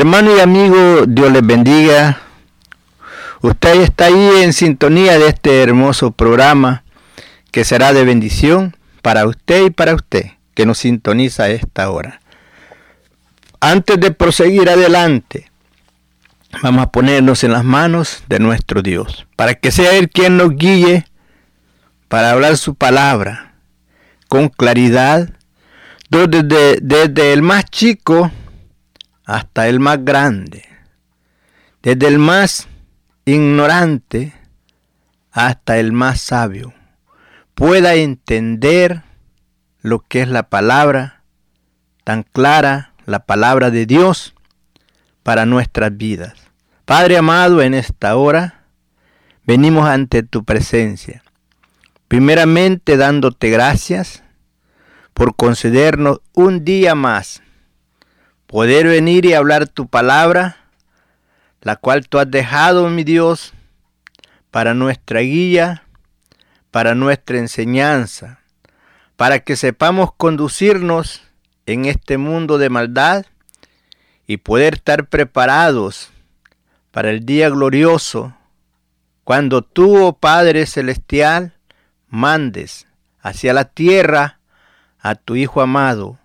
Hermano y amigo, Dios les bendiga. Usted está ahí en sintonía de este hermoso programa que será de bendición para usted y para usted que nos sintoniza a esta hora. Antes de proseguir adelante, vamos a ponernos en las manos de nuestro Dios, para que sea Él quien nos guíe para hablar su palabra con claridad, desde, desde el más chico hasta el más grande, desde el más ignorante hasta el más sabio, pueda entender lo que es la palabra tan clara, la palabra de Dios para nuestras vidas. Padre amado, en esta hora venimos ante tu presencia, primeramente dándote gracias por concedernos un día más poder venir y hablar tu palabra, la cual tú has dejado, mi Dios, para nuestra guía, para nuestra enseñanza, para que sepamos conducirnos en este mundo de maldad y poder estar preparados para el día glorioso, cuando tú, oh Padre Celestial, mandes hacia la tierra a tu Hijo amado,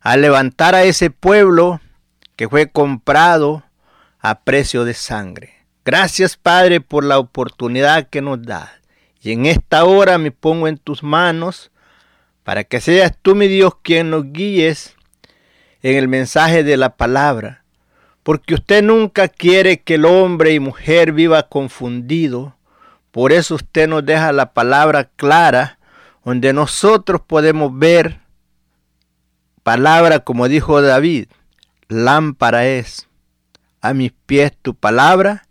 a levantar a ese pueblo que fue comprado a precio de sangre. Gracias Padre por la oportunidad que nos da. Y en esta hora me pongo en tus manos para que seas tú mi Dios quien nos guíes en el mensaje de la palabra. Porque usted nunca quiere que el hombre y mujer viva confundido. Por eso usted nos deja la palabra clara, donde nosotros podemos ver palabra, como dijo David, lámpara es a mis pies tu palabra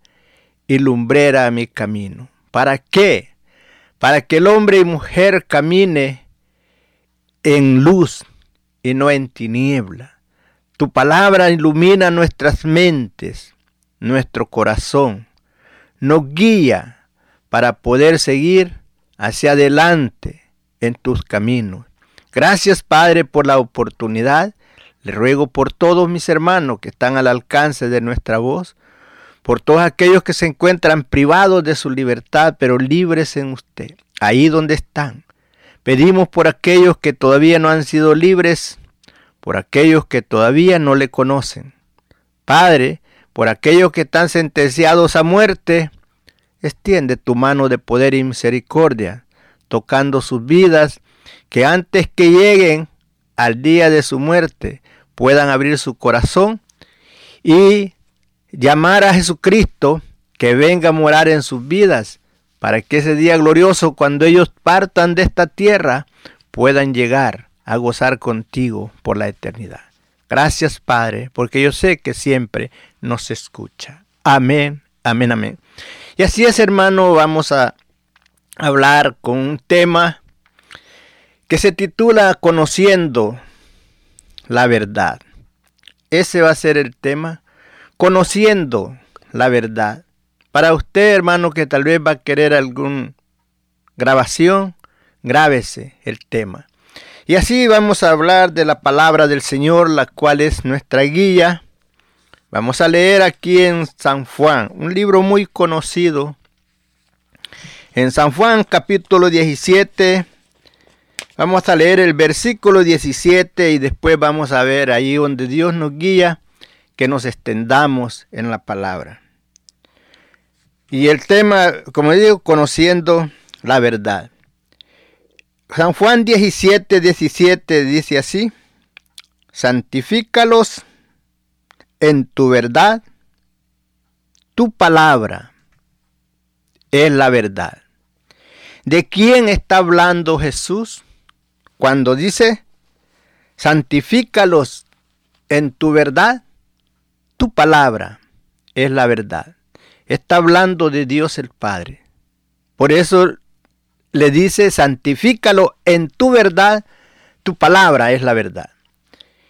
y lumbrera a mi camino. ¿Para qué? Para que el hombre y mujer camine en luz y no en tiniebla. Tu palabra ilumina nuestras mentes, nuestro corazón, nos guía para poder seguir hacia adelante en tus caminos. Gracias Padre por la oportunidad. Le ruego por todos mis hermanos que están al alcance de nuestra voz, por todos aquellos que se encuentran privados de su libertad, pero libres en usted, ahí donde están. Pedimos por aquellos que todavía no han sido libres, por aquellos que todavía no le conocen. Padre, por aquellos que están sentenciados a muerte, extiende tu mano de poder y misericordia, tocando sus vidas, que antes que lleguen al día de su muerte puedan abrir su corazón y llamar a Jesucristo que venga a morar en sus vidas, para que ese día glorioso, cuando ellos partan de esta tierra, puedan llegar a gozar contigo por la eternidad. Gracias, Padre, porque yo sé que siempre nos escucha. Amén, amén, amén. Y así es, hermano, vamos a hablar con un tema que se titula Conociendo la verdad. Ese va a ser el tema, conociendo la verdad. Para usted, hermano, que tal vez va a querer alguna grabación, grábese el tema. Y así vamos a hablar de la palabra del Señor, la cual es nuestra guía. Vamos a leer aquí en San Juan, un libro muy conocido. En San Juan capítulo 17, vamos a leer el versículo 17 y después vamos a ver ahí donde Dios nos guía, que nos extendamos en la palabra. Y el tema, como digo, conociendo la verdad. San Juan 17, 17 dice así, santifícalos en tu verdad, tu palabra es la verdad. ¿De quién está hablando Jesús cuando dice, santifícalos en tu verdad? Tu palabra es la verdad. Está hablando de Dios el Padre. Por eso le dice, santifícalo en tu verdad, tu palabra es la verdad.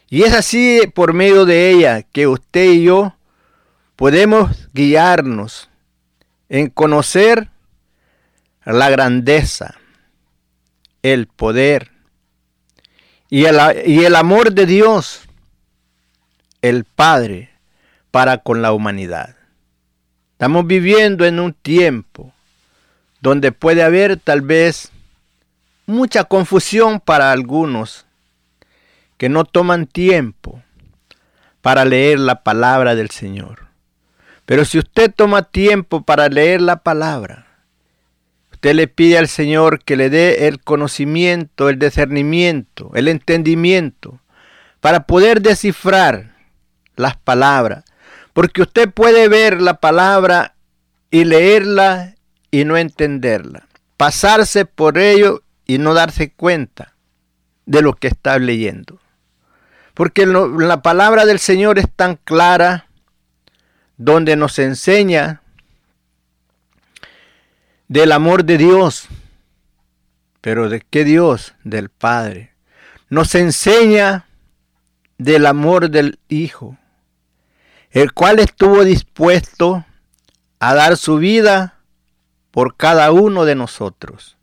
Y es así por medio de ella que usted y yo podemos guiarnos en conocer la grandeza, el poder y el, amor de Dios, el Padre, para con la humanidad. Estamos viviendo en un tiempo donde puede haber tal vez mucha confusión para algunos que no toman tiempo para leer la palabra del Señor. Pero si usted toma tiempo para leer la palabra, usted le pide al Señor que le dé el conocimiento, el discernimiento, el entendimiento, para poder descifrar las palabras. Porque usted puede ver la palabra y leerla y no entenderla. Pasarse por ello y no darse cuenta de lo que está leyendo. Porque la palabra del Señor es tan clara, donde nos enseña del amor de Dios. Pero ¿de qué Dios? Del Padre. Nos enseña del amor del Hijo, el cual estuvo dispuesto a dar su vida por cada uno de nosotros.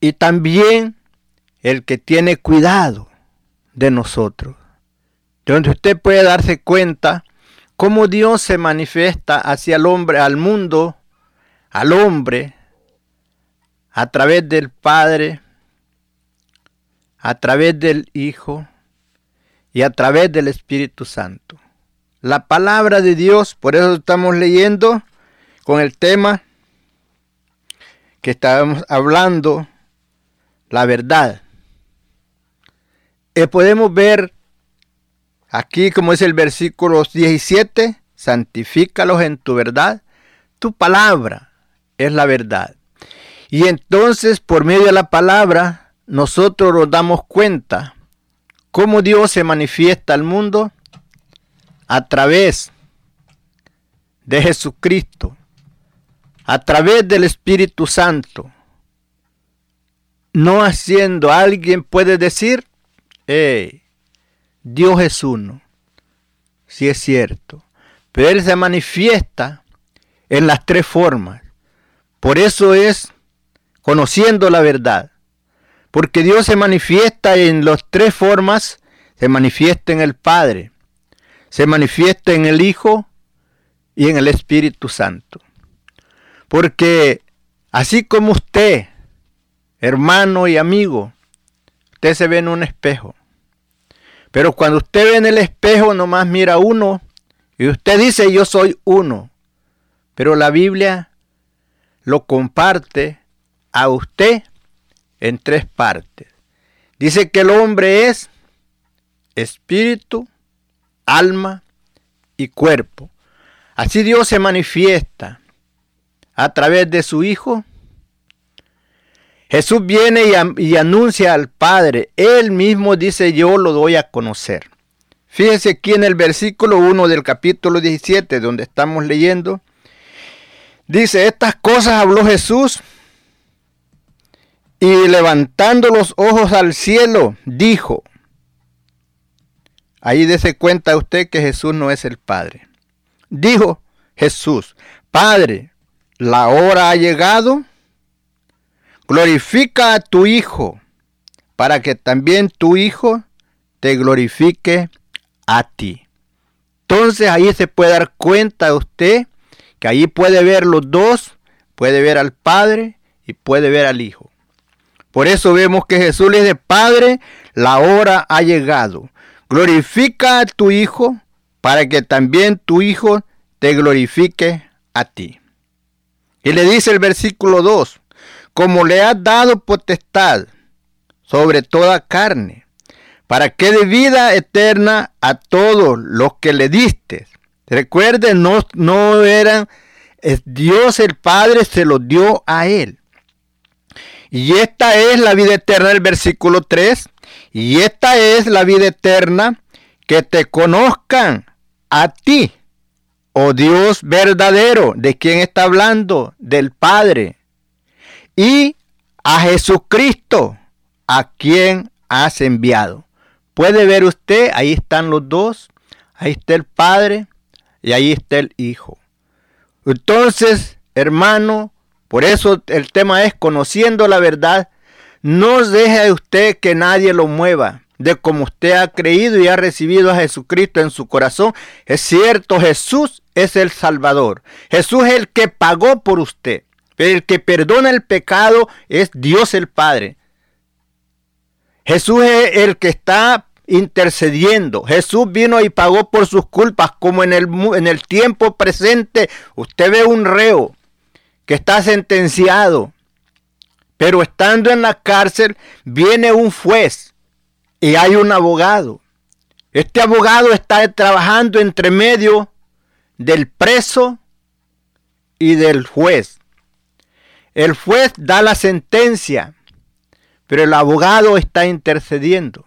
Y también el que tiene cuidado de nosotros. Donde usted puede darse cuenta cómo Dios se manifiesta hacia el hombre, al mundo, al hombre, a través del Padre, a través del Hijo y a través del Espíritu Santo. La palabra de Dios, por eso estamos leyendo con el tema que estábamos hablando, la verdad. Eh, podemos ver aquí, como es el versículo 17, santifícalos en tu verdad, tu palabra es la verdad. Y entonces, por medio de la palabra, nosotros nos damos cuenta cómo Dios se manifiesta al mundo a través de Jesucristo a través del Espíritu Santo, no haciendo, alguien puede decir, Dios es uno, si es cierto, pero Él se manifiesta en las tres formas. Por eso es conociendo la verdad, porque Dios se manifiesta en las tres formas, se manifiesta en el Padre, se manifiesta en el Hijo y en el Espíritu Santo. Porque así como usted hermano y amigo, usted se ve en un espejo. Pero cuando usted ve en el espejo, nomás mira uno y usted dice yo soy uno. Pero la Biblia lo comparte a usted en tres partes. Dice que el hombre es espíritu, alma y cuerpo. Así Dios se manifiesta a través de su Hijo. Jesús viene y, anuncia al Padre. Él mismo dice, yo lo doy a conocer. Fíjense aquí en el versículo 1 del capítulo 17, donde estamos leyendo. Dice, estas cosas habló Jesús y levantando los ojos al cielo, dijo, ahí dése cuenta usted que Jesús no es el Padre. Dijo Jesús, Padre, la hora ha llegado, glorifica a tu Hijo, para que también tu Hijo te glorifique a ti. Entonces ahí se puede dar cuenta usted que ahí puede ver los dos, puede ver al Padre y puede ver al Hijo. Por eso vemos que Jesús le dice, Padre, la hora ha llegado. Glorifica a tu Hijo para que también tu Hijo te glorifique a ti. Y le dice el versículo 2, como le has dado potestad sobre toda carne, para que dé vida eterna a todos los que le diste. Recuerden, no, no eran, Dios el Padre se lo dio a él. Y esta es la vida eterna del versículo 3. Y esta es la vida eterna, que te conozcan a ti, oh Dios verdadero, ¿de quién está hablando? Del Padre. Y a Jesucristo, a quien has enviado. Puede ver usted, ahí están los dos, ahí está el Padre y ahí está el Hijo. Entonces, hermano, por eso el tema es conociendo la verdad. No deje usted que nadie lo mueva de como usted ha creído y ha recibido a Jesucristo en su corazón. Es cierto, Jesús es el Salvador. Jesús es el que pagó por usted. El que perdona el pecado es Dios el Padre. Jesús es el que está intercediendo. Jesús vino y pagó por sus culpas, como en el, en el tiempo presente. Usted ve un reo que está sentenciado, pero estando en la cárcel viene un juez y hay un abogado. Este abogado está trabajando entre medio del preso y del juez. El juez da la sentencia, pero el abogado está intercediendo.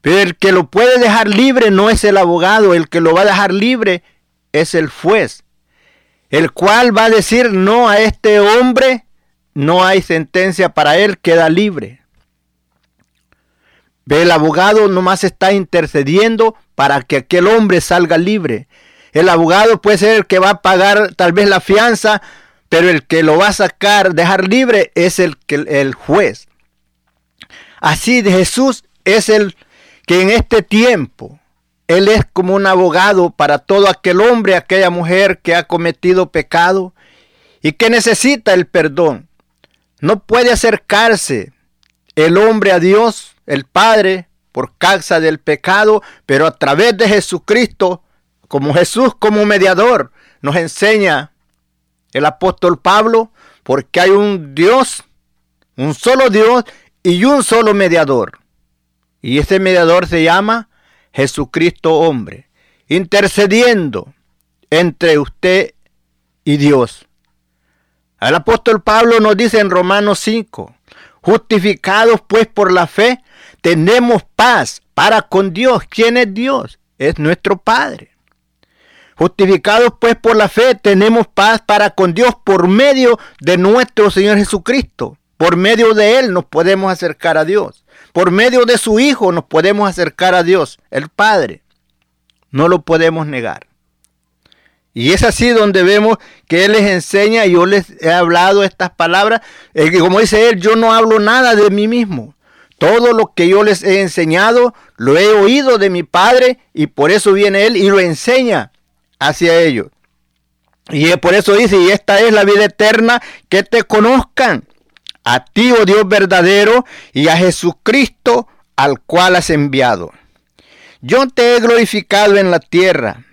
Pero el que lo puede dejar libre no es el abogado, el que lo va a dejar libre es el juez, el cual va a decir no a este hombre, no hay sentencia para él, queda libre. El abogado nomás está intercediendo para que aquel hombre salga libre. El abogado puede ser el que va a pagar tal vez la fianza, pero el que lo va a sacar, dejar libre, es el, el juez. Así Jesús es el que en este tiempo, Él es como un abogado para todo aquel hombre, aquella mujer que ha cometido pecado y que necesita el perdón. No puede acercarse el hombre a Dios, el Padre, por causa del pecado, pero a través de Jesucristo, como Jesús como mediador, nos enseña el apóstol Pablo, porque hay un Dios, un solo Dios y un solo mediador. Y ese mediador se llama Jesucristo hombre, intercediendo entre usted y Dios. El apóstol Pablo nos dice en Romanos 5, justificados pues por la fe, tenemos paz para con Dios. ¿Quién es Dios? Es nuestro Padre. Justificados pues por la fe, tenemos paz para con Dios por medio de nuestro Señor Jesucristo. Por medio de Él nos podemos acercar a Dios. Por medio de su Hijo nos podemos acercar a Dios, el Padre. No lo podemos negar. Y es así donde vemos que Él les enseña, yo les he hablado estas palabras, que como dice Él, yo no hablo nada de mí mismo. Todo lo que yo les he enseñado, lo he oído de mi Padre, y por eso viene Él y lo enseña hacia ellos. Y por eso dice, y esta es la vida eterna, que te conozcan a ti, oh Dios verdadero, y a Jesucristo al cual has enviado. Yo te he glorificado en la tierra,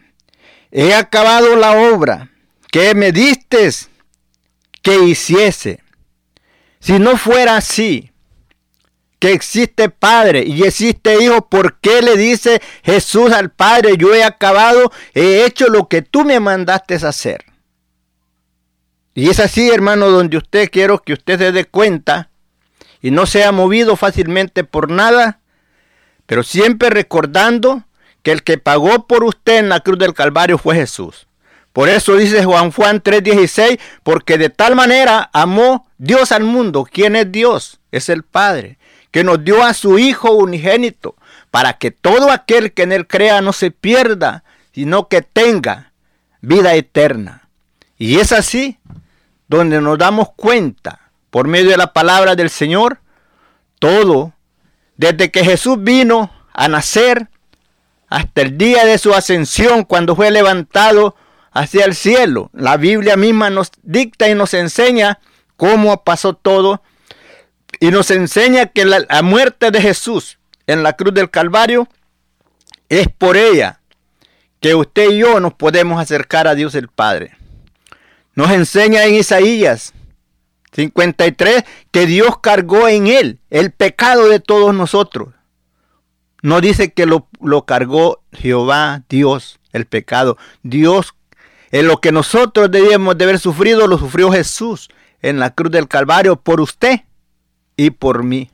he acabado la obra que me diste que hiciese. Si no fuera así, que existe Padre y existe Hijo, ¿por qué le dice Jesús al Padre, yo he acabado, he hecho lo que tú me mandaste hacer? Y es así, hermano, donde usted quiero que usted se dé cuenta y no sea movido fácilmente por nada, pero siempre recordando que el que pagó por usted en la cruz del Calvario fue Jesús. Por eso dice Juan Juan 3:16, porque de tal manera amó Dios al mundo. ¿Quién es Dios? Es el Padre que nos dio a su Hijo unigénito, para que todo aquel que en él crea no se pierda, sino que tenga vida eterna. Y es así donde nos damos cuenta, por medio de la palabra del Señor, todo, desde que Jesús vino a nacer hasta el día de su ascensión, cuando fue levantado hacia el cielo. La Biblia misma nos dicta y nos enseña cómo pasó todo y nos enseña que la, muerte de Jesús en la cruz del Calvario es por ella que usted y yo nos podemos acercar a Dios el Padre. Nos enseña en Isaías 53 que Dios cargó en él el pecado de todos nosotros. No dice que lo, lo cargó Jehová, Dios, el pecado. Dios, en lo que nosotros debíamos de haber sufrido, lo sufrió Jesús en la cruz del Calvario por usted y por mí.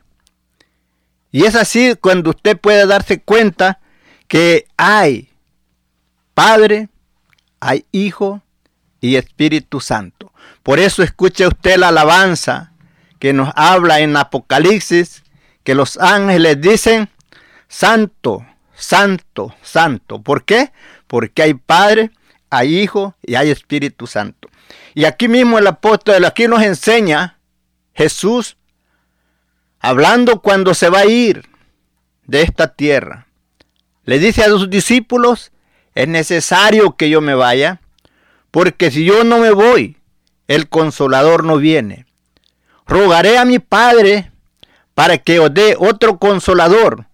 Y es así cuando usted puede darse cuenta que hay Padre, hay Hijo y Espíritu Santo. Por eso escuche usted la alabanza que nos habla en Apocalipsis, que los ángeles dicen, Santo, Santo, Santo. ¿Por qué? Porque hay Padre, hay Hijo y hay Espíritu Santo. Y aquí mismo el apóstol, aquí nos enseña Jesús hablando cuando se va a ir de esta tierra, le dice a sus discípulos, es necesario que yo me vaya, porque si yo no me voy, el consolador no viene. Rogaré a mi Padre para que os dé otro consolador.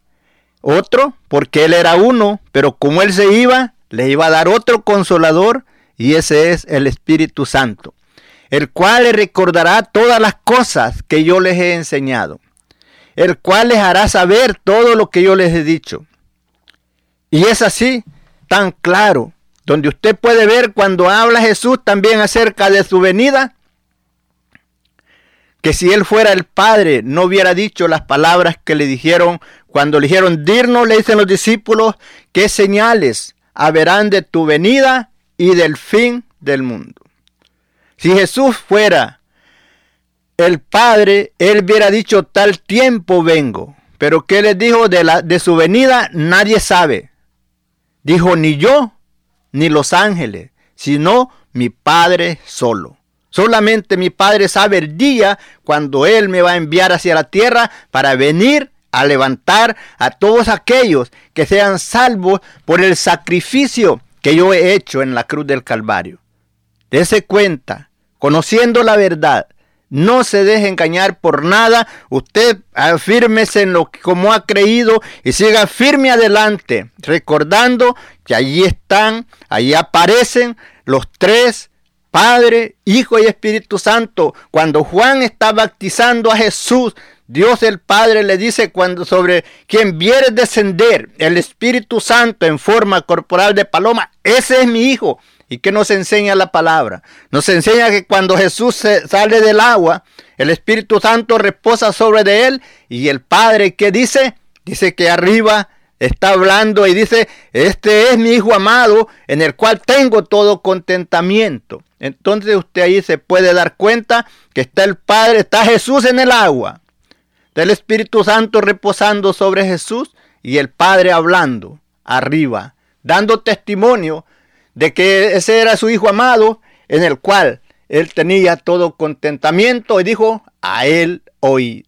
Otro, porque él era uno, pero como él se iba, le iba a dar otro consolador, y ese es el Espíritu Santo, el cual le recordará todas las cosas que yo les he enseñado el cual les hará saber todo lo que yo les he dicho. Y es así, tan claro, donde usted puede ver cuando habla Jesús también acerca de su venida, que si él fuera el Padre no hubiera dicho las palabras que le dijeron cuando le dijeron, dirnos, le dicen los discípulos, qué señales haberán de tu venida y del fin del mundo. Si Jesús fuera el Padre, él hubiera dicho tal tiempo vengo. Pero ¿qué les dijo de, la, de su venida? Nadie sabe. Dijo ni yo, ni los ángeles, sino mi Padre solo. Solamente mi Padre sabe el día cuando Él me va a enviar hacia la tierra para venir a levantar a todos aquellos que sean salvos por el sacrificio que yo he hecho en la cruz del Calvario. Dese cuenta, conociendo la verdad, no se deje engañar por nada. Usted afírmese en lo que como ha creído y siga firme adelante, recordando que allí están, allí aparecen los tres Padre, Hijo y Espíritu Santo. Cuando Juan está bautizando a Jesús, Dios el Padre le dice cuando sobre quien viere descender el Espíritu Santo en forma corporal de paloma, ese es mi Hijo ¿Y qué nos enseña la palabra? Nos enseña que cuando Jesús sale del agua, el Espíritu Santo reposa sobre de él y el Padre, ¿qué dice? Dice que arriba está hablando y dice, este es mi Hijo amado en el cual tengo todo contentamiento. Entonces usted ahí se puede dar cuenta que está el Padre, está Jesús en el agua. Está el Espíritu Santo reposando sobre Jesús y el Padre hablando arriba, dando testimonio de que ese era su hijo amado, en el cual él tenía todo contentamiento y dijo, a él oí.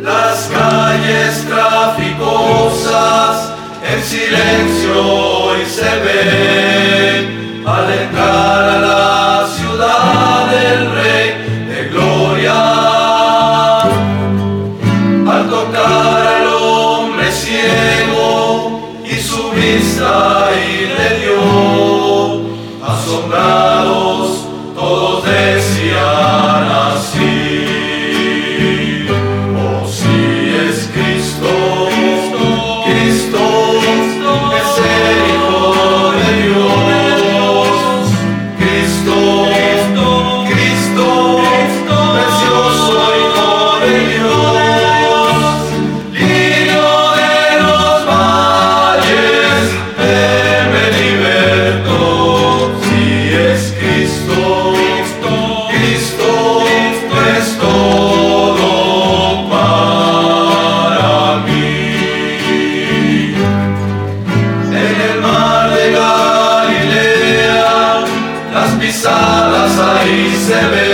Las calles seven.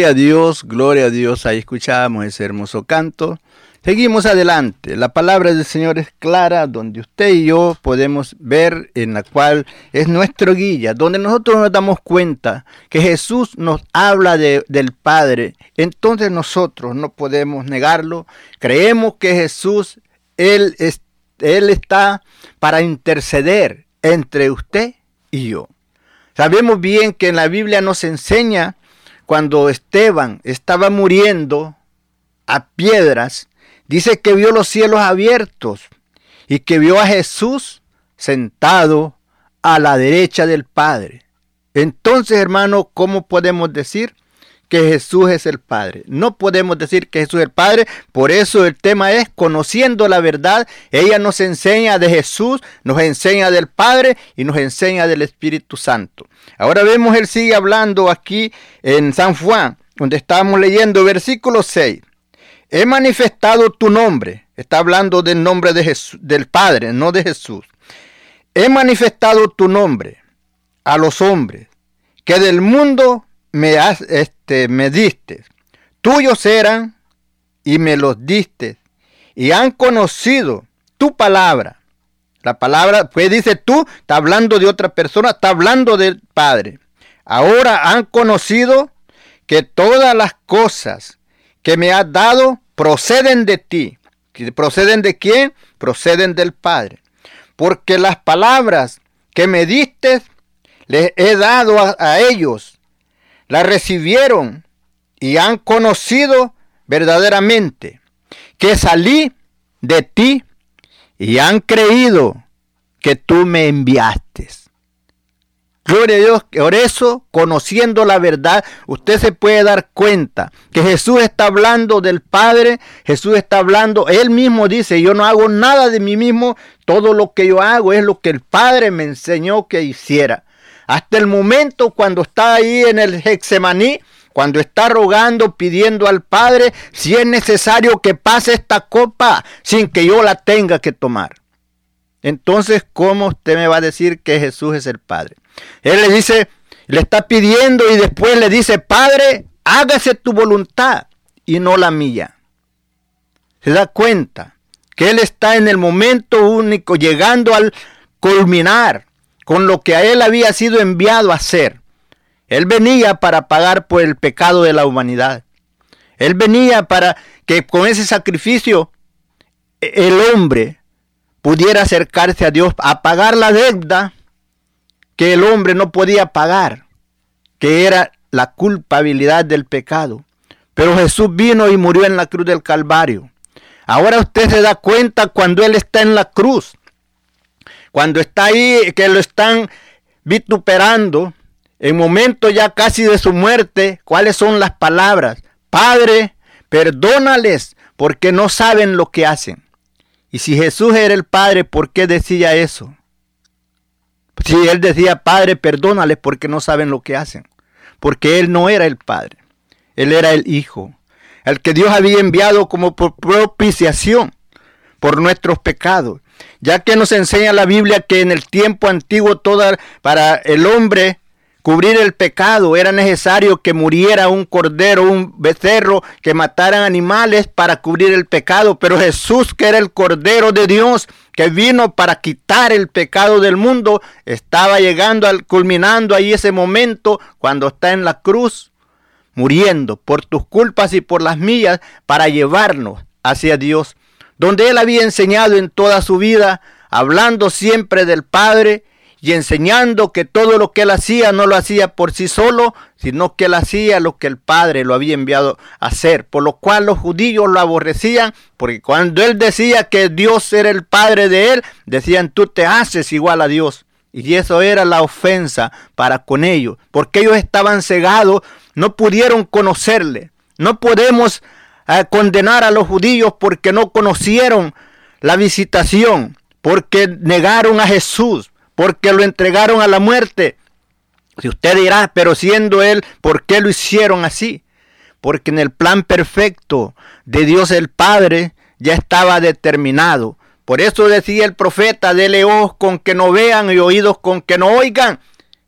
Gloria a Dios, gloria a Dios. Ahí escuchamos ese hermoso canto. Seguimos adelante. La palabra del Señor es clara, donde usted y yo podemos ver en la cual es nuestro guía, donde nosotros nos damos cuenta que Jesús nos habla de, del Padre. Entonces nosotros no podemos negarlo. Creemos que Jesús, Él, él está para interceder entre usted y yo. Sabemos bien que en la Biblia nos enseña cuando Esteban estaba muriendo a piedras, dice que vio los cielos abiertos y que vio a Jesús sentado a la derecha del Padre. Entonces, hermano, ¿cómo podemos decir que Jesús es el Padre? No podemos decir que Jesús es el Padre, por eso el tema es conociendo la verdad. Ella nos enseña de Jesús, nos enseña del Padre y nos enseña del Espíritu Santo. Ahora vemos, él sigue hablando aquí en San Juan, donde estamos leyendo versículo 6. He manifestado tu nombre. Está hablando del nombre de Jesús, del Padre, no de Jesús. He manifestado tu nombre a los hombres que del mundo me, has, este, me diste. Tuyos eran y me los diste y han conocido tu palabra la palabra, pues dice tú, está hablando de otra persona, está hablando del Padre. Ahora han conocido que todas las cosas que me has dado proceden de ti. ¿Proceden de quién? Proceden del Padre. Porque las palabras que me diste, les he dado a, a ellos. Las recibieron y han conocido verdaderamente que salí de ti y han creído que tú me enviaste. Gloria a Dios, por eso, conociendo la verdad, usted se puede dar cuenta que Jesús está hablando del Padre, Jesús está hablando, Él mismo dice, yo no hago nada de mí mismo, todo lo que yo hago es lo que el Padre me enseñó que hiciera. Hasta el momento cuando está ahí en el Hexemaní, cuando está rogando, pidiendo al Padre si es necesario que pase esta copa sin que yo la tenga que tomar. Entonces, ¿cómo usted me va a decir que Jesús es el Padre? Él le dice, le está pidiendo y después le dice, Padre, hágase tu voluntad y no la mía. Se da cuenta que Él está en el momento único, llegando al culminar, con lo que a él había sido enviado a hacer. Él venía para pagar por el pecado de la humanidad. Él venía para que con ese sacrificio el hombre pudiera acercarse a Dios a pagar la deuda que el hombre no podía pagar, que era la culpabilidad del pecado. Pero Jesús vino y murió en la cruz del Calvario. Ahora usted se da cuenta cuando Él está en la cruz, cuando está ahí, que lo están vituperando, en momento ya casi de su muerte, ¿cuáles son las palabras? Padre, perdónales porque no saben lo que hacen. Y si Jesús era el Padre, ¿por qué decía eso? Si Él decía, Padre, perdónales porque no saben lo que hacen. Porque Él no era el Padre, Él era el Hijo el que Dios había enviado como propiciación por nuestros pecados, ya que nos enseña la Biblia que en el tiempo antiguo toda, para el hombre cubrir el pecado era necesario que muriera un cordero, un becerro, que mataran animales para cubrir el pecado, pero Jesús que era el cordero de Dios, que vino para quitar el pecado del mundo, estaba llegando al culminando ahí ese momento cuando está en la cruz muriendo por tus culpas y por las mías para llevarnos hacia Dios, donde Él había enseñado en toda su vida, hablando siempre del Padre y enseñando que todo lo que Él hacía no lo hacía por sí solo, sino que Él hacía lo que el Padre lo había enviado a hacer, por lo cual los judíos lo aborrecían, porque cuando Él decía que Dios era el Padre de Él, decían tú te haces igual a Dios. Y eso era la ofensa para con ellos, porque ellos estaban cegados no pudieron conocerle. No podemos eh, condenar a los judíos porque no conocieron la visitación, porque negaron a Jesús, porque lo entregaron a la muerte. Si usted dirá, pero siendo Él, ¿por qué lo hicieron así? Porque en el plan perfecto de Dios el Padre ya estaba determinado. Por eso decía el profeta, dele ojos con que no vean y oídos con que no oigan,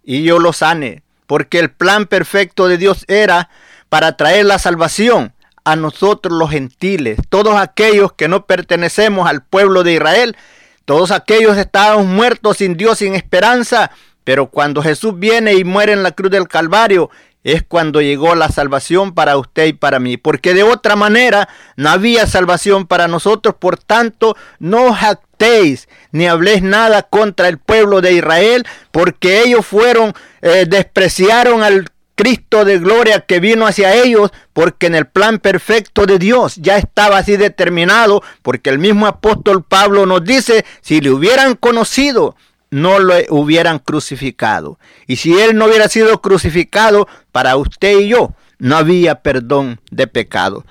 y yo los sane porque el plan perfecto de Dios era para traer la salvación a nosotros los gentiles, todos aquellos que no pertenecemos al pueblo de Israel, todos aquellos estábamos muertos sin Dios, sin esperanza, pero cuando Jesús viene y muere en la cruz del Calvario, es cuando llegó la salvación para usted y para mí, porque de otra manera no había salvación para nosotros, por tanto, no jactéis ni habléis nada contra el pueblo de Israel, porque ellos fueron, eh, despreciaron al Cristo de gloria que vino hacia ellos, porque en el plan perfecto de Dios ya estaba así determinado, porque el mismo apóstol Pablo nos dice, si le hubieran conocido, no lo hubieran crucificado. Y si él no hubiera sido crucificado, para usted y yo no había perdón de pecado.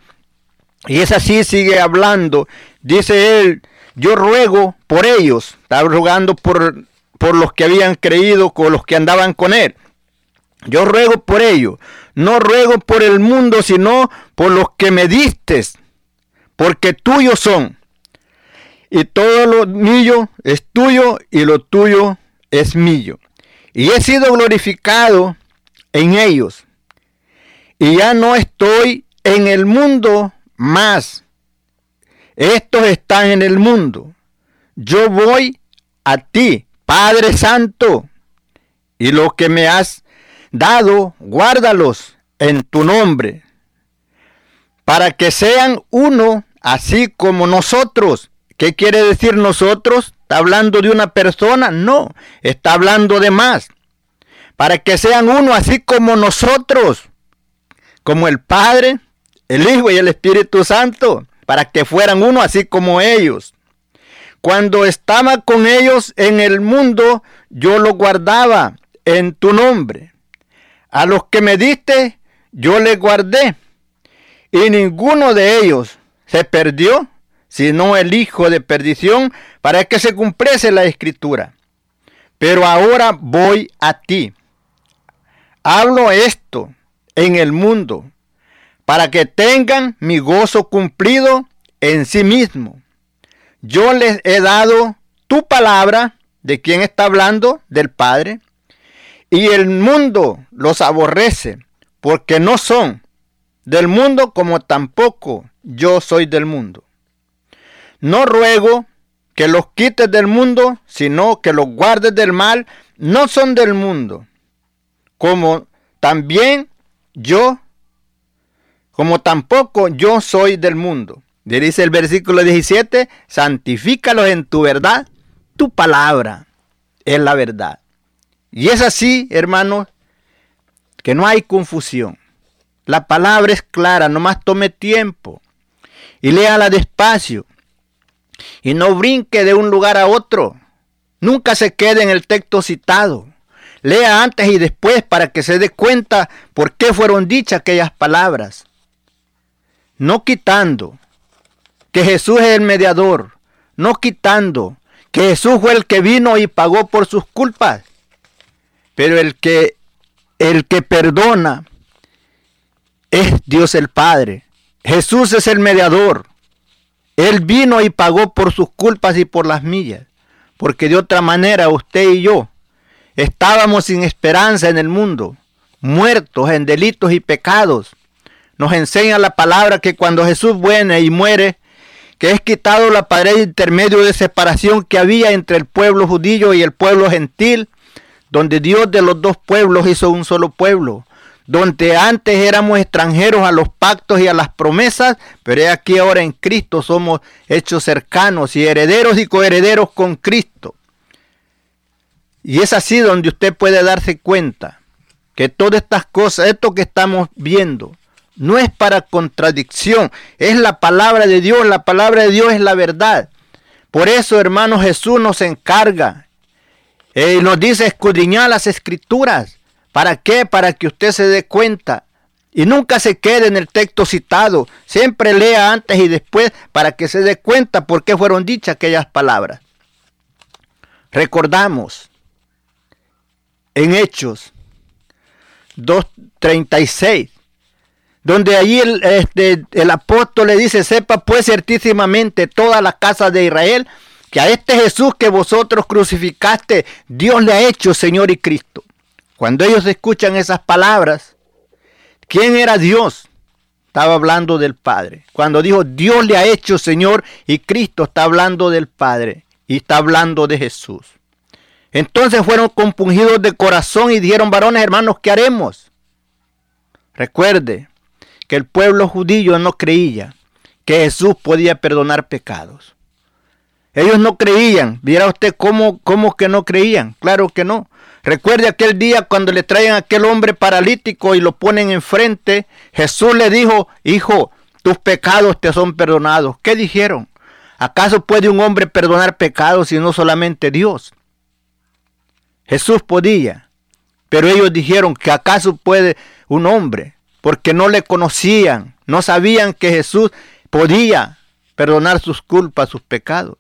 Y es así, sigue hablando. Dice él, yo ruego por ellos, estaba rogando por, por los que habían creído, con los que andaban con él. Yo ruego por ellos, no ruego por el mundo, sino por los que me distes, porque tuyos son. Y todo lo mío es tuyo y lo tuyo es mío. Y he sido glorificado en ellos. Y ya no estoy en el mundo más, estos están en el mundo. Yo voy a ti, Padre Santo, y lo que me has dado, guárdalos en tu nombre, para que sean uno, así como nosotros. ¿Qué quiere decir nosotros? ¿Está hablando de una persona? No, está hablando de más. Para que sean uno, así como nosotros, como el Padre, el Hijo y el Espíritu Santo para que fueran uno así como ellos. Cuando estaba con ellos en el mundo, yo los guardaba en tu nombre. A los que me diste, yo les guardé. Y ninguno de ellos se perdió, sino el hijo de perdición, para que se cumpliese la escritura. Pero ahora voy a ti. Hablo esto en el mundo, para que tengan mi gozo cumplido en sí mismo. Yo les he dado tu palabra, de quien está hablando, del Padre, y el mundo los aborrece, porque no son del mundo como tampoco yo soy del mundo. No ruego que los quites del mundo, sino que los guardes del mal, no son del mundo, como también yo, como tampoco yo soy del mundo. Le dice el versículo 17, santifícalos en tu verdad, tu palabra es la verdad. Y es así, hermanos, que no hay confusión. La palabra es clara, nomás tome tiempo y léala despacio y no brinque de un lugar a otro. Nunca se quede en el texto citado. Lea antes y después para que se dé cuenta por qué fueron dichas aquellas palabras. No quitando que Jesús es el mediador, no quitando que Jesús fue el que vino y pagó por sus culpas, pero el que el que perdona es Dios el Padre. Jesús es el mediador. Él vino y pagó por sus culpas y por las millas, porque de otra manera usted y yo estábamos sin esperanza en el mundo, muertos en delitos y pecados. Nos enseña la palabra que cuando Jesús viene y muere, que es quitado la pared intermedio de separación que había entre el pueblo judío y el pueblo gentil, donde Dios de los dos pueblos hizo un solo pueblo, donde antes éramos extranjeros a los pactos y a las promesas, pero aquí ahora en Cristo somos hechos cercanos y herederos y coherederos con Cristo. Y es así donde usted puede darse cuenta que todas estas cosas, esto que estamos viendo, no es para contradicción, es la palabra de Dios, la palabra de Dios es la verdad. Por eso, hermano, Jesús nos encarga y nos dice escudriñar las escrituras ¿Para qué? Para que usted se dé cuenta. Y nunca se quede en el texto citado. Siempre lea antes y después para que se dé cuenta por qué fueron dichas aquellas palabras. Recordamos en Hechos 2.36, donde allí el, este, el apóstol le dice, sepa pues certísimamente toda la casa de Israel, que a este Jesús que vosotros crucificaste, Dios le ha hecho Señor y Cristo. Cuando ellos escuchan esas palabras, ¿quién era Dios? Estaba hablando del Padre. Cuando dijo Dios le ha hecho Señor y Cristo está hablando del Padre y está hablando de Jesús. Entonces fueron compungidos de corazón y dijeron, varones hermanos, ¿qué haremos? Recuerde que el pueblo judío no creía que Jesús podía perdonar pecados. Ellos no creían. Viera usted cómo, cómo que no creían. Claro que no. Recuerde aquel día cuando le traen a aquel hombre paralítico y lo ponen enfrente. Jesús le dijo, hijo, tus pecados te son perdonados. ¿Qué dijeron? ¿Acaso puede un hombre perdonar pecados y no solamente Dios? Jesús podía, pero ellos dijeron que acaso puede un hombre, porque no le conocían, no sabían que Jesús podía perdonar sus culpas, sus pecados.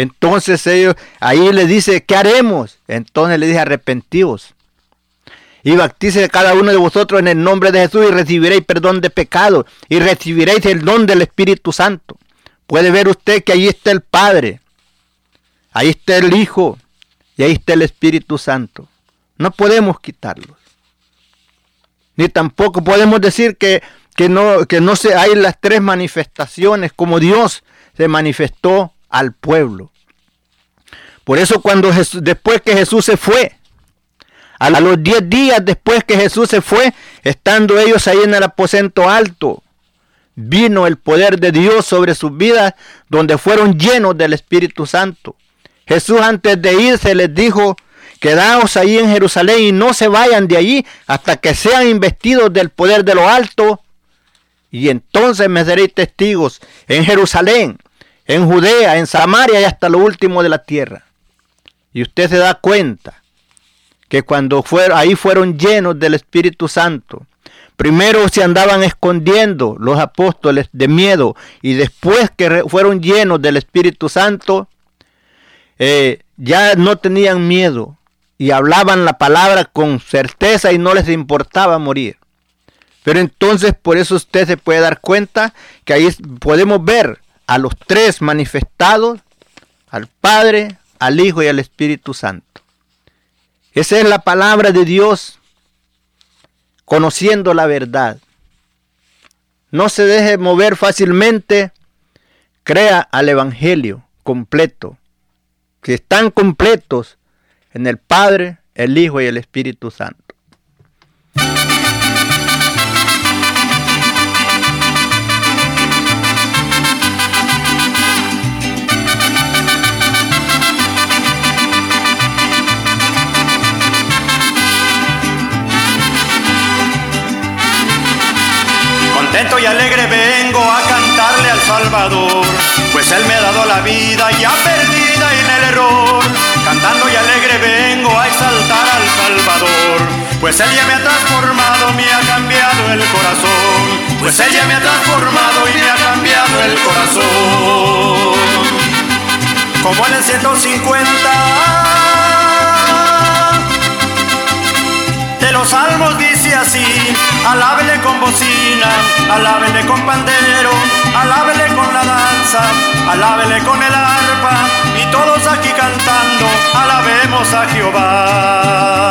Entonces ellos, ahí le dice, ¿qué haremos? Entonces le dice, arrepentíos. Y bautícese cada uno de vosotros en el nombre de Jesús y recibiréis perdón de pecado y recibiréis el don del Espíritu Santo. Puede ver usted que ahí está el Padre, ahí está el Hijo y ahí está el Espíritu Santo. No podemos quitarlos. Ni tampoco podemos decir que, que no, que no se, hay las tres manifestaciones como Dios se manifestó al pueblo. Por eso cuando después que Jesús se fue, a los diez días después que Jesús se fue, estando ellos ahí en el aposento alto, vino el poder de Dios sobre sus vidas, donde fueron llenos del Espíritu Santo. Jesús antes de irse les dijo, quedaos ahí en Jerusalén y no se vayan de allí hasta que sean investidos del poder de lo alto. Y entonces me seréis testigos en Jerusalén, en Judea, en Samaria y hasta lo último de la tierra. Y usted se da cuenta que cuando fueron, ahí fueron llenos del Espíritu Santo, primero se andaban escondiendo los apóstoles de miedo y después que fueron llenos del Espíritu Santo, eh, ya no tenían miedo y hablaban la palabra con certeza y no les importaba morir. Pero entonces por eso usted se puede dar cuenta que ahí podemos ver a los tres manifestados, al Padre, al Hijo y al Espíritu Santo. Esa es la palabra de Dios, conociendo la verdad. No se deje mover fácilmente, crea al Evangelio completo que están completos en el Padre, el Hijo y el Espíritu Santo. Contento y alegre vengo a cantarle al Salvador, pues Él me ha dado la vida ya perdida en el error. Cantando y alegre vengo a exaltar al Salvador, pues Él ya me ha transformado, me ha cambiado el corazón. Pues Él ya me ha transformado y me ha cambiado el corazón. Como en el 150 los salmos dice así, alábele con bocina, alábele con pandero, alábele con la danza, alábele con el arpa, y todos aquí cantando, alabemos a Jehová.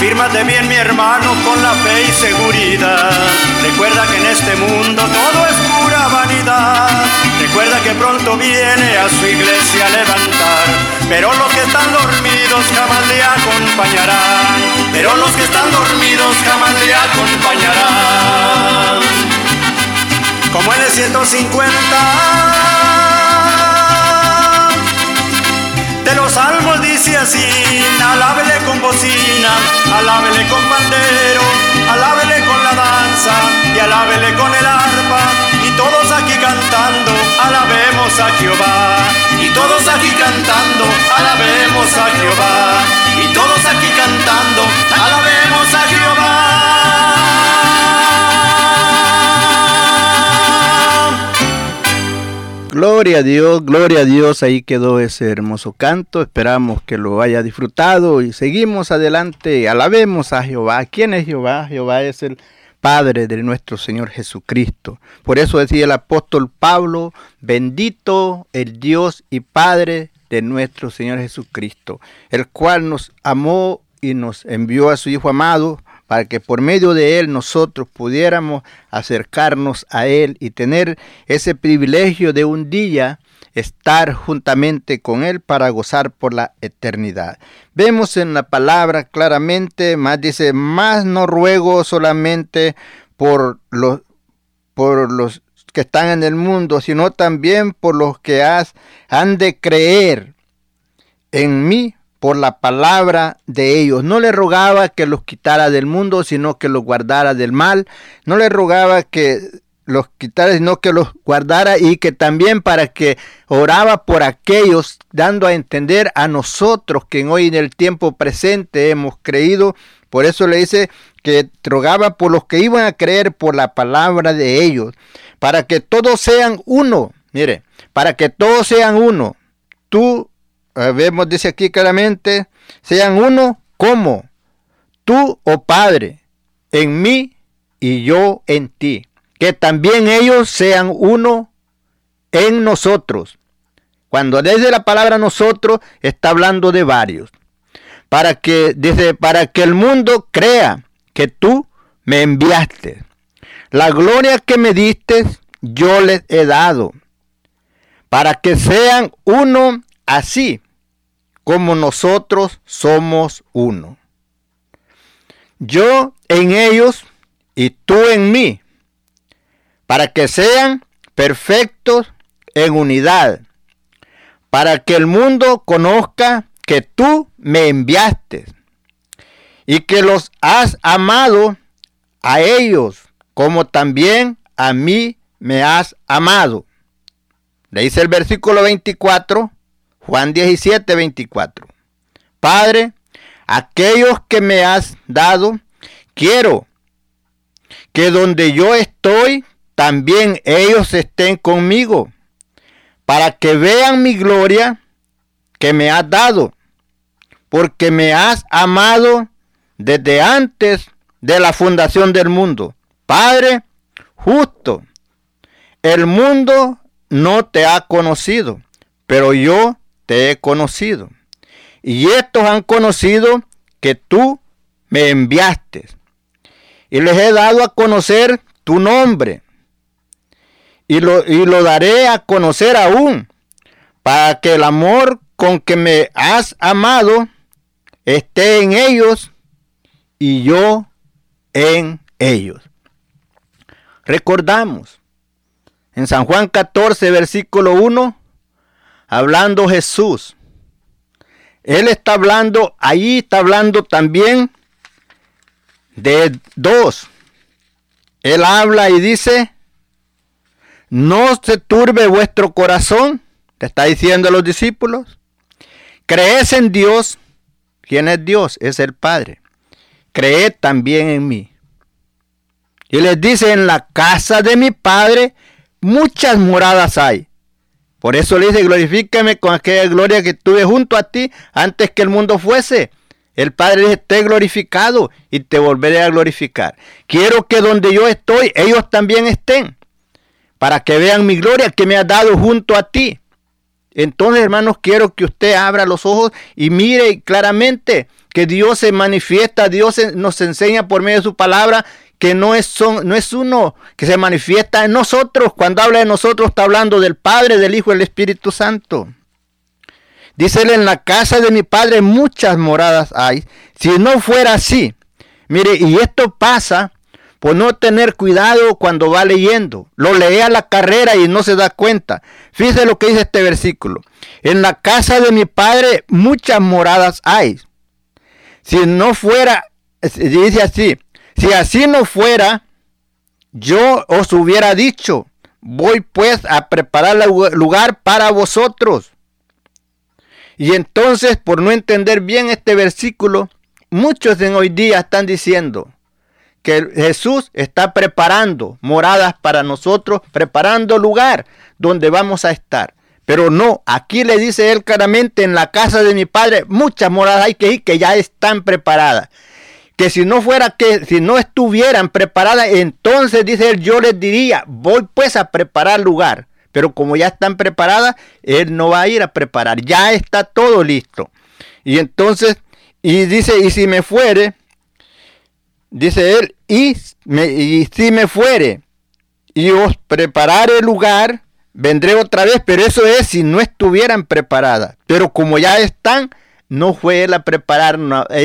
Fírmate bien mi hermano con la fe y seguridad. Recuerda que en este mundo todo es pura vanidad. Recuerda que pronto viene a su iglesia a levantar. Pero los que están dormidos jamás le acompañarán. Pero los que están dormidos jamás le acompañarán. Como en el 150 de los salmos dice así, alábele con bocina, alábele con pandero, alábele con la danza y alábele con el arpa. Y todos aquí cantando, alabemos a Jehová. Y todos aquí cantando, alabemos a Jehová. Y todos aquí cantando, alabemos Gloria a Dios, gloria a Dios, ahí quedó ese hermoso canto, esperamos que lo haya disfrutado y seguimos adelante, alabemos a Jehová. ¿Quién es Jehová? Jehová es el Padre de nuestro Señor Jesucristo. Por eso decía el apóstol Pablo, bendito el Dios y Padre de nuestro Señor Jesucristo, el cual nos amó y nos envió a su Hijo amado para que por medio de Él nosotros pudiéramos acercarnos a Él y tener ese privilegio de un día estar juntamente con Él para gozar por la eternidad. Vemos en la palabra claramente, más dice, más no ruego solamente por los, que están en el mundo, sino también por los que han de creer en mí por la palabra de ellos. No le rogaba que los quitara del mundo, sino que los guardara del mal. No le rogaba que los quitara, sino que los guardara y que también para que oraba por aquellos, dando a entender a nosotros que hoy en el tiempo presente hemos creído. Por eso le dice que rogaba por los que iban a creer por la palabra de ellos, para que todos sean uno. Mire, para que todos sean uno. Tú vemos, dice aquí claramente, sean uno como tú, oh Padre, en mí y yo en ti. Que también ellos sean uno en nosotros. Cuando desde la palabra nosotros está hablando de varios. Para que, dice, para que el mundo crea que tú me enviaste. La gloria que me diste, yo les he dado. Para que sean uno así como nosotros somos uno. Yo en ellos y tú en mí, para que sean perfectos en unidad, para que el mundo conozca que tú me enviaste y que los has amado a ellos como también a mí me has amado. Le dice el versículo 24, Juan 17, 24. Padre, aquellos que me has dado, quiero que donde yo estoy, también ellos estén conmigo, para que vean mi gloria que me has dado, porque me has amado desde antes de la fundación del mundo. Padre, justo, el mundo no te ha conocido, pero yo te he conocido. Y estos han conocido que tú me enviaste. Y les he dado a conocer tu nombre. Y lo, y lo daré a conocer aún, para que el amor con que me has amado esté en ellos y yo en ellos. Recordamos en San Juan 14, versículo 1, hablando Jesús. Él está hablando, ahí está hablando también de dos. Él habla y dice, no se turbe vuestro corazón, te está diciendo a los discípulos. Crees en Dios. ¿Quién es Dios? Es el Padre. Creed también en mí. Y les dice, en la casa de mi Padre muchas moradas hay. Por eso le dice, glorifícame con aquella gloria que tuve junto a ti antes que el mundo fuese. El Padre dice, glorificado y te volveré a glorificar. Quiero que donde yo estoy, ellos también estén, para que vean mi gloria que me ha dado junto a ti. Entonces, hermanos, quiero que usted abra los ojos y mire claramente que Dios se manifiesta, Dios nos enseña por medio de su palabra que no es, son, no es uno que se manifiesta en nosotros. Cuando habla de nosotros está hablando del Padre, del Hijo del Espíritu Santo. Dice él, en la casa de mi Padre muchas moradas hay. Si no fuera así, mire, y esto pasa por no tener cuidado cuando va leyendo. Lo lee a la carrera y no se da cuenta. Fíjese lo que dice este versículo. En la casa de mi Padre muchas moradas hay. Si no fuera, dice así, si así no fuera, yo os hubiera dicho, voy pues a preparar lugar para vosotros. Y entonces, por no entender bien este versículo, muchos en hoy día están diciendo que Jesús está preparando moradas para nosotros, preparando lugar donde vamos a estar. Pero no, aquí le dice él claramente, en la casa de mi padre muchas moradas hay que ir que ya están preparadas que si no fuera que, si no estuvieran preparadas, entonces dice él, yo les diría, voy pues a preparar lugar. Pero como ya están preparadas, él no va a ir a preparar, ya está todo listo. Y entonces, y dice, y si me fuere, dice él, y, si me fuere, y os prepararé lugar, vendré otra vez, pero eso es si no estuvieran preparadas. Pero como ya están, no fue él a preparar,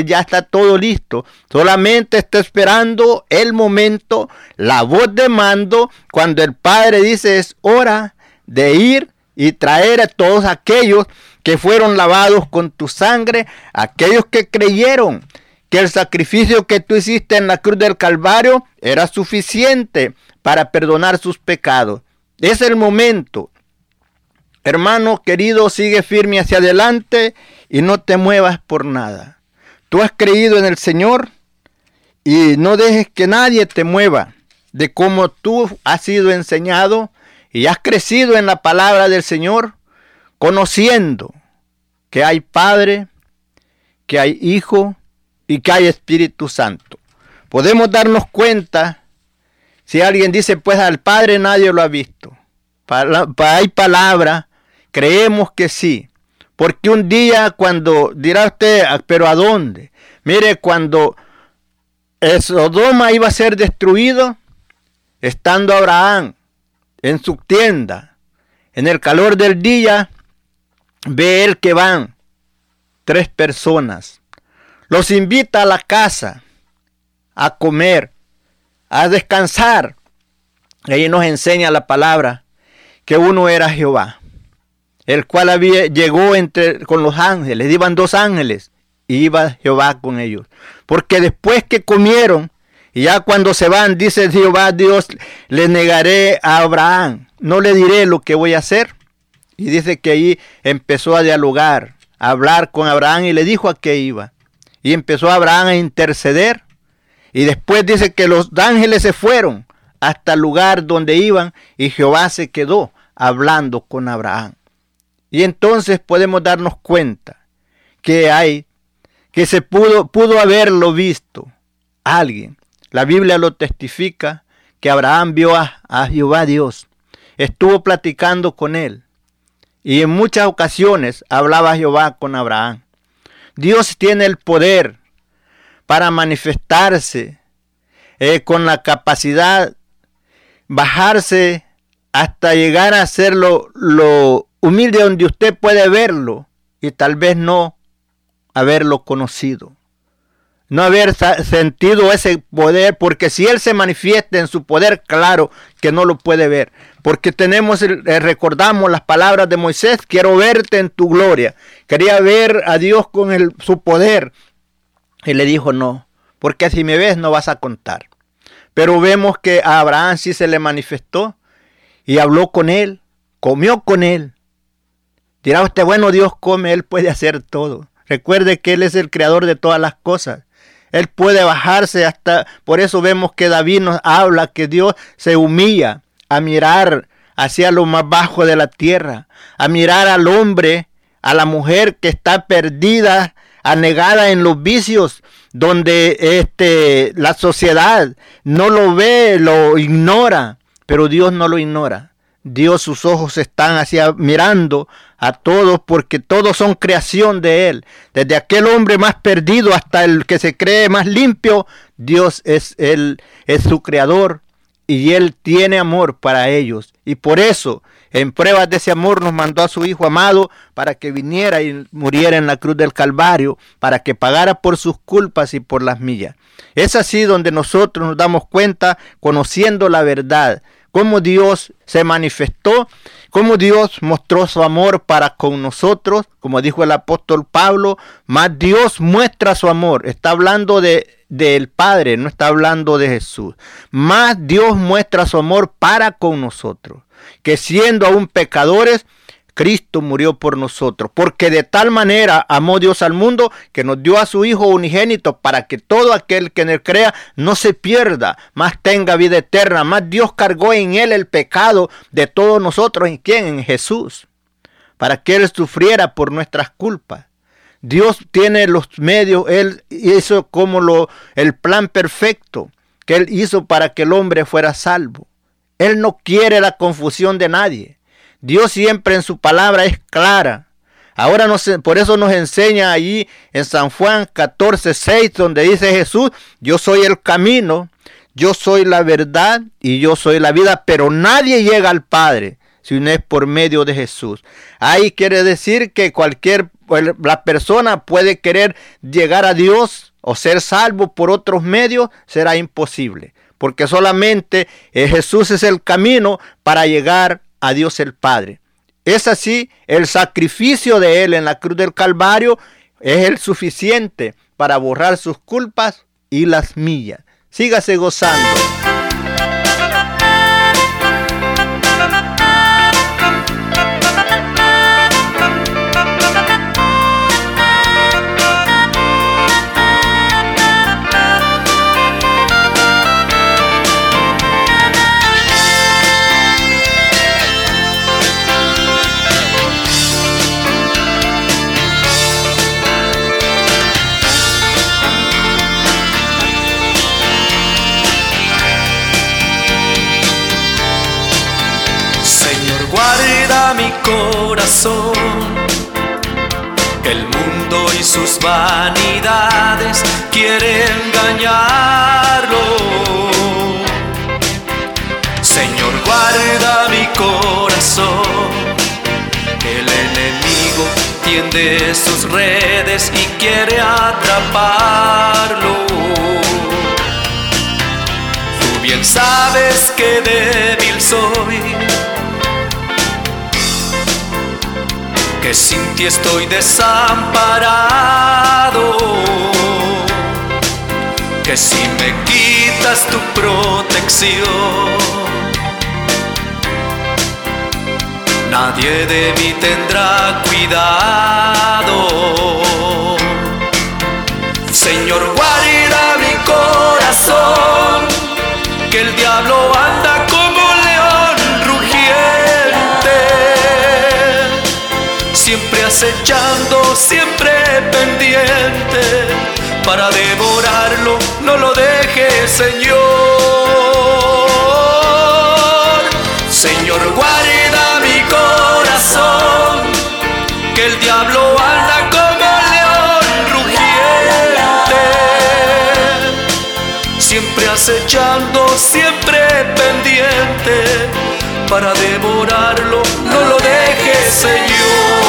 ya está todo listo. Solamente está esperando el momento, la voz de mando, cuando el Padre dice es hora de ir y traer a todos aquellos que fueron lavados con tu sangre, aquellos que creyeron que el sacrificio que tú hiciste en la cruz del Calvario era suficiente para perdonar sus pecados. Es el momento. Hermano querido, sigue firme hacia adelante y no te muevas por nada. Tú has creído en el Señor y no dejes que nadie te mueva de cómo tú has sido enseñado y has crecido en la palabra del Señor, conociendo que hay Padre, que hay Hijo y que hay Espíritu Santo. Podemos darnos cuenta si alguien dice, pues al Padre nadie lo ha visto. hay palabra, creemos que sí. Porque un día cuando dirá usted, ah, pero ¿a dónde? Mire, cuando Sodoma iba a ser destruido, estando Abraham en su tienda, en el calor del día, ve él que van tres personas. Los invita a la casa a comer, a descansar. Y ahí nos enseña la palabra que uno era Jehová el cual había, llegó entre, con los ángeles, iban dos ángeles, y iba Jehová con ellos. Porque después que comieron, y ya cuando se van, dice Jehová Dios, le negaré a Abraham, no le diré lo que voy a hacer. Y dice que ahí empezó a dialogar, a hablar con Abraham y le dijo a qué iba. Y empezó Abraham a interceder. Y después dice que los ángeles se fueron hasta el lugar donde iban y Jehová se quedó hablando con Abraham. Y entonces podemos darnos cuenta que hay, que se pudo, pudo haberlo visto alguien. La Biblia lo testifica que Abraham vio a, Jehová Dios estuvo platicando con él. Y en muchas ocasiones hablaba Jehová con Abraham. Dios tiene el poder para manifestarse eh, con la capacidad, bajarse hasta llegar a ser lo humilde donde usted puede verlo y tal vez no haberlo conocido no haber sentido ese poder, porque si Él se manifiesta en su poder, claro que no lo puede ver. Porque tenemos, eh, recordamos las palabras de Moisés, quiero verte en tu gloria. Quería ver a Dios con su poder. Y le dijo, no, porque si me ves no vas a contar. Pero vemos que a Abraham sí se le manifestó y habló con él, comió con él. Dirá usted, bueno, Dios come, Él puede hacer todo. Recuerde que Él es el creador de todas las cosas. Él puede bajarse hasta, por eso vemos que David nos habla que Dios se humilla a mirar hacia lo más bajo de la tierra, a mirar al hombre, a la mujer que está perdida, anegada en los vicios, donde este, la sociedad no lo ve, lo ignora, pero Dios no lo ignora. Dios sus ojos están hacia mirando a todos porque todos son creación de Él. Desde aquel hombre más perdido hasta el que se cree más limpio, Dios es Él, es su creador y Él tiene amor para ellos. Y por eso, en pruebas de ese amor, nos mandó a su Hijo amado para que viniera y muriera en la cruz del Calvario, para que pagara por sus culpas y por las millas. Es así donde nosotros nos damos cuenta, conociendo la verdad, cómo Dios se manifestó, cómo Dios mostró su amor para con nosotros, como dijo el apóstol Pablo, más Dios muestra su amor. Está hablando de del Padre, no está hablando de Jesús. Más Dios muestra su amor para con nosotros, que siendo aún pecadores, Cristo murió por nosotros, porque de tal manera amó Dios al mundo que nos dio a su Hijo unigénito para que todo aquel que en él crea no se pierda, más tenga vida eterna, más Dios cargó en él el pecado de todos nosotros, ¿en quién? En Jesús, para que él sufriera por nuestras culpas. Dios tiene los medios, él hizo como lo, el plan perfecto que él hizo para que el hombre fuera salvo. Él no quiere la confusión de nadie. Dios siempre en su palabra es clara. Ahora por eso nos enseña allí en San Juan 14, 6, donde dice Jesús, yo soy el camino, yo soy la verdad y yo soy la vida, pero nadie llega al Padre si no es por medio de Jesús. Ahí quiere decir que cualquier la persona puede querer llegar a Dios o ser salvo por otros medios, será imposible, porque solamente eh, Jesús es el camino para llegar a Dios el Padre. Es así, el sacrificio de Él en la cruz del Calvario es el suficiente para borrar sus culpas y las millas. Sígase gozando. Sus vanidades quieren engañarlo. Señor, guarda mi corazón. El enemigo tiende sus redes y quiere atraparlo. Tú bien sabes que débil soy que sin ti estoy desamparado, que si me quitas tu protección, nadie de mí tendrá cuidado. Señor, guarda mi corazón, acechando, siempre pendiente, para devorarlo, no lo deje, Señor. Señor, guarda mi corazón, que el diablo anda como león rugiente, siempre acechando, siempre pendiente, para devorarlo, no lo deje, Señor.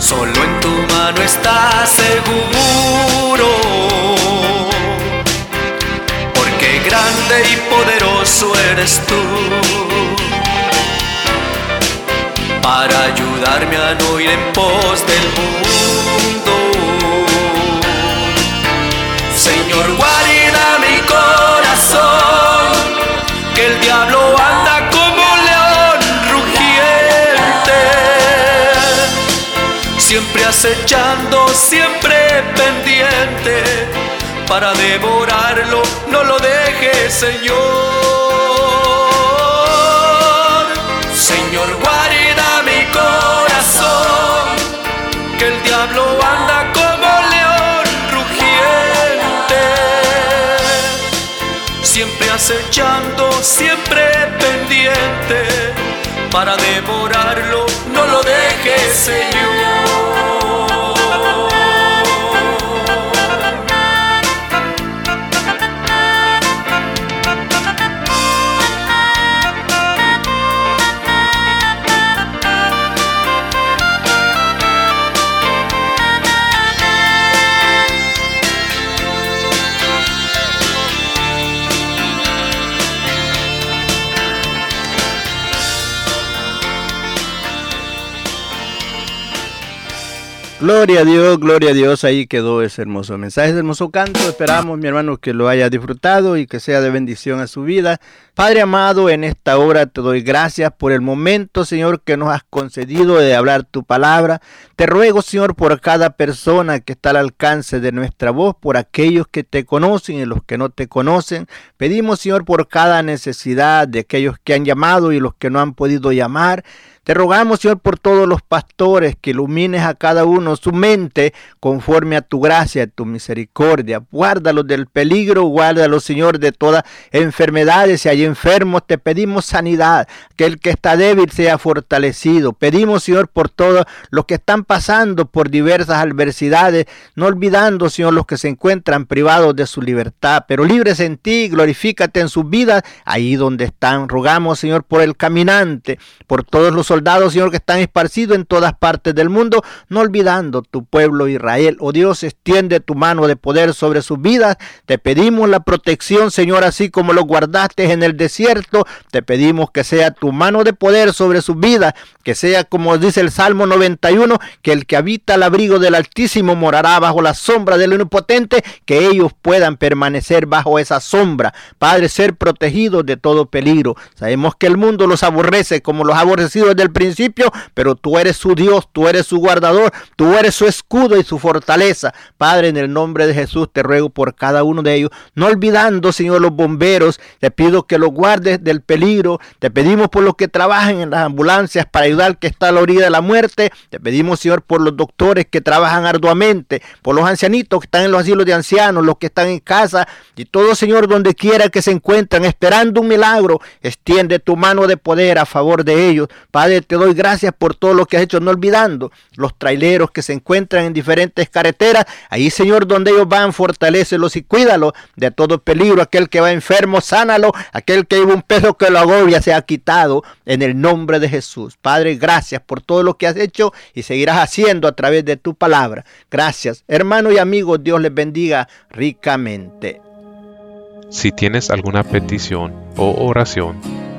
Solo en tu mano está seguro. Porque grande y poderoso eres tú. Para ayudarme a no ir en pos del mundo. Siempre acechando, siempre pendiente, para devorarlo, no lo dejes, Señor. Señor, guarda mi corazón, que el diablo anda como león rugiente. Siempre acechando, siempre pendiente, para devorarlo, no lo dejes, Señor. Gloria a Dios, gloria a Dios, ahí quedó ese hermoso mensaje, ese hermoso canto. Esperamos, mi hermano, que lo haya disfrutado y que sea de bendición a su vida. Padre amado, en esta hora te doy gracias por el momento, Señor, que nos has concedido de hablar tu palabra. Te ruego, Señor, por cada persona que está al alcance de nuestra voz, por aquellos que te conocen y los que no te conocen. Pedimos, Señor, por cada necesidad de aquellos que han llamado y los que no han podido llamar. Te rogamos, Señor, por todos los pastores, que ilumines a cada uno su mente conforme a tu gracia, tu misericordia. Guárdalos del peligro, guárdalos, Señor, de todas enfermedades. Si hay enfermos, te pedimos sanidad, que el que está débil sea fortalecido. Pedimos, Señor, por todos los que están pasando por diversas adversidades, no olvidando, Señor, los que se encuentran privados de su libertad, pero libres en ti, glorifícate en sus vidas, ahí donde están. Rogamos, Señor, por el caminante, por todos los soldados, Señor, que están esparcidos en todas partes del mundo, no olvidando tu pueblo Israel. Oh Dios, extiende tu mano de poder sobre sus vidas. Te pedimos la protección, Señor, así como lo guardaste en el desierto. Te pedimos que sea tu mano de poder sobre sus vidas, que sea como dice el Salmo 91, que el que habita al abrigo del Altísimo morará bajo la sombra del Omnipotente, que ellos puedan permanecer bajo esa sombra. Padre, ser protegidos de todo peligro. Sabemos que el mundo los aborrece como los ha aborrecido desde el principio, pero tú eres su Dios, tú eres su guardador, tú eres su escudo y su fortaleza. Padre, en el nombre de Jesús te ruego por cada uno de ellos, no olvidando, Señor, los bomberos, te pido que los guardes del peligro, te pedimos por los que trabajan en las ambulancias para ayudar que está a la orilla de la muerte, te pedimos, Señor, por los doctores que trabajan arduamente, por los ancianitos que están en los asilos de ancianos, los que están en casa y todo, Señor, donde quiera que se encuentran esperando un milagro, extiende tu mano de poder a favor de ellos. Padre, te doy gracias por todo lo que has hecho, no olvidando los traileros que se encuentran en diferentes carreteras. Ahí, Señor, donde ellos van, fortalecelos y cuídalos de todo peligro. Aquel que va enfermo, sánalo. Aquel que lleva un peso que lo agobia, se ha quitado en el nombre de Jesús. Padre, gracias por todo lo que has hecho y seguirás haciendo a través de tu palabra. Gracias. Hermano y amigo, Dios les bendiga ricamente. Si tienes alguna petición o oración,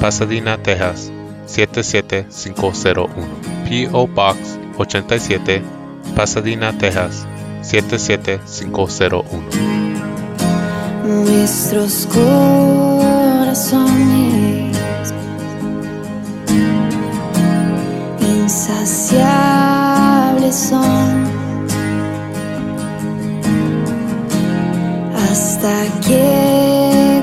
Pasadena, Texas 77501. P.O. Box 87, Pasadena, Texas 77501. Nuestros corazones insaciables son hasta que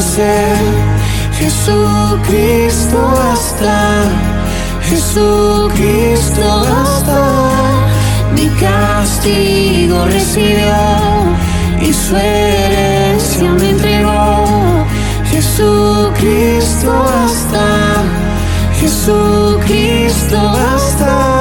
sed. Jesucristo basta, Jesucristo basta. Mi castigo recibió y su herencia me entregó. Jesucristo basta, Jesucristo basta.